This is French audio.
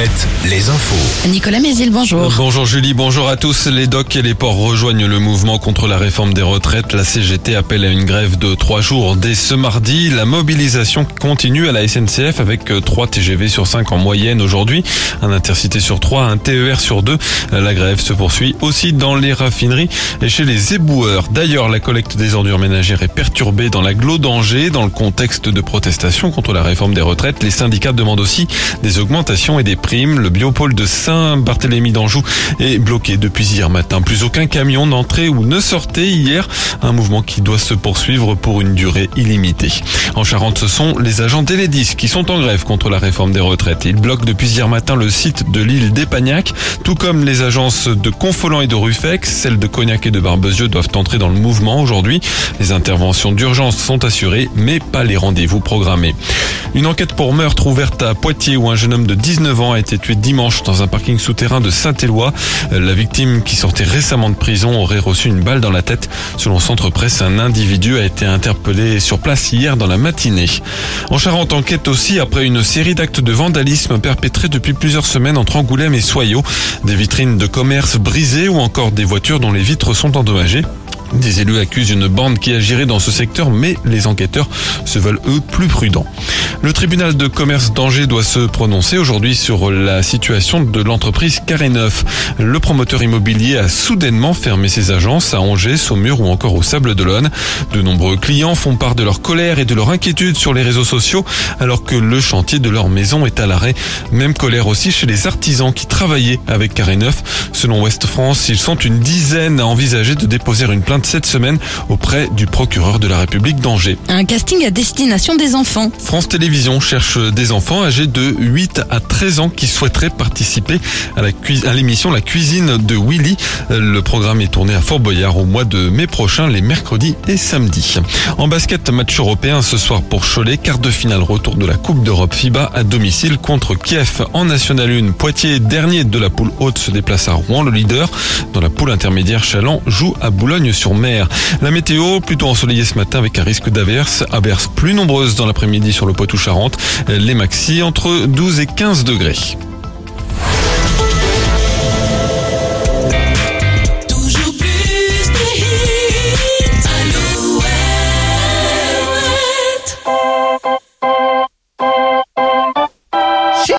Alouette, les infos. Nicolas Mézil, bonjour. Bonjour Julie, bonjour à tous. Les docks et les ports rejoignent le mouvement contre la réforme des retraites. La CGT appelle à une grève de trois jours. Dès ce mardi, la mobilisation continue à la SNCF avec 3 TGV sur 5 en moyenne aujourd'hui, un intercité sur 3, un TER sur 2. La grève se poursuit aussi dans les raffineries et chez les éboueurs. D'ailleurs, la collecte des ordures ménagères est perturbée dans l'agglo d'Angers. Dans le contexte de protestation contre la réforme des retraites, les syndicats demandent aussi des augmentations et des Le biopôle de Saint-Barthélemy d'Anjou est bloqué depuis hier matin. Plus aucun camion n'entrait ou ne sortait hier. Un mouvement qui doit se poursuivre pour une durée illimitée. En Charente, ce sont les agents d'Enedis qui sont en grève contre la réforme des retraites. Ils bloquent depuis hier matin le site de l'île d'Epagnac, tout comme les agences de Confolant et de Ruffex. Celles de Cognac et de Barbezieux doivent entrer dans le mouvement aujourd'hui. Les interventions d'urgence sont assurées, mais pas les rendez-vous programmés. Une enquête pour meurtre ouverte à Poitiers où un jeune homme de 19 ans a été tué dimanche dans un parking souterrain de Saint-Éloi. La victime qui sortait récemment de prison aurait reçu une balle dans la tête. Selon Centre Presse, un individu a été interpellé sur place hier dans la matinée. En Charente, enquête aussi après une série d'actes de vandalisme perpétrés depuis plusieurs semaines entre Angoulême et Soyaux. Des vitrines de commerce brisées ou encore des voitures dont les vitres sont endommagées. Des élus accusent une bande qui agirait dans ce secteur, mais les enquêteurs se veulent eux plus prudents. Le tribunal de commerce d'Angers doit se prononcer aujourd'hui sur la situation de l'entreprise Carré Neuf. Le promoteur immobilier a soudainement fermé ses agences à Angers, Saumur ou encore au Sable d'Olonne. De nombreux clients font part de leur colère et de leur inquiétude sur les réseaux sociaux alors que le chantier de leur maison est à l'arrêt. Même colère aussi chez les artisans qui travaillaient avec Carré Neuf. Selon Ouest France, ils sont une dizaine à envisager de déposer une plainte cette semaine auprès du procureur de la République d'Angers. Un casting à destination des enfants. France Télévisions cherche des enfants âgés de 8 à 13 ans qui souhaiteraient participer à la l'émission La cuisine de Willy. Le programme est tourné à Fort Boyard au mois de mai prochain, les mercredis et samedis. En basket, match européen ce soir pour Cholet, quart de finale retour de la Coupe d'Europe FIBA à domicile contre Kiev en National 1. Poitiers, dernier de la poule haute, se déplace à Rouen, le leader. Dans la poule intermédiaire, Chaland joue à Boulogne sur mer. La météo, plutôt ensoleillée ce matin avec un risque d'averse. Averse plus nombreuses dans l'après-midi sur le Poitou-Charentes. Les maxi entre 12 et 15 degrés.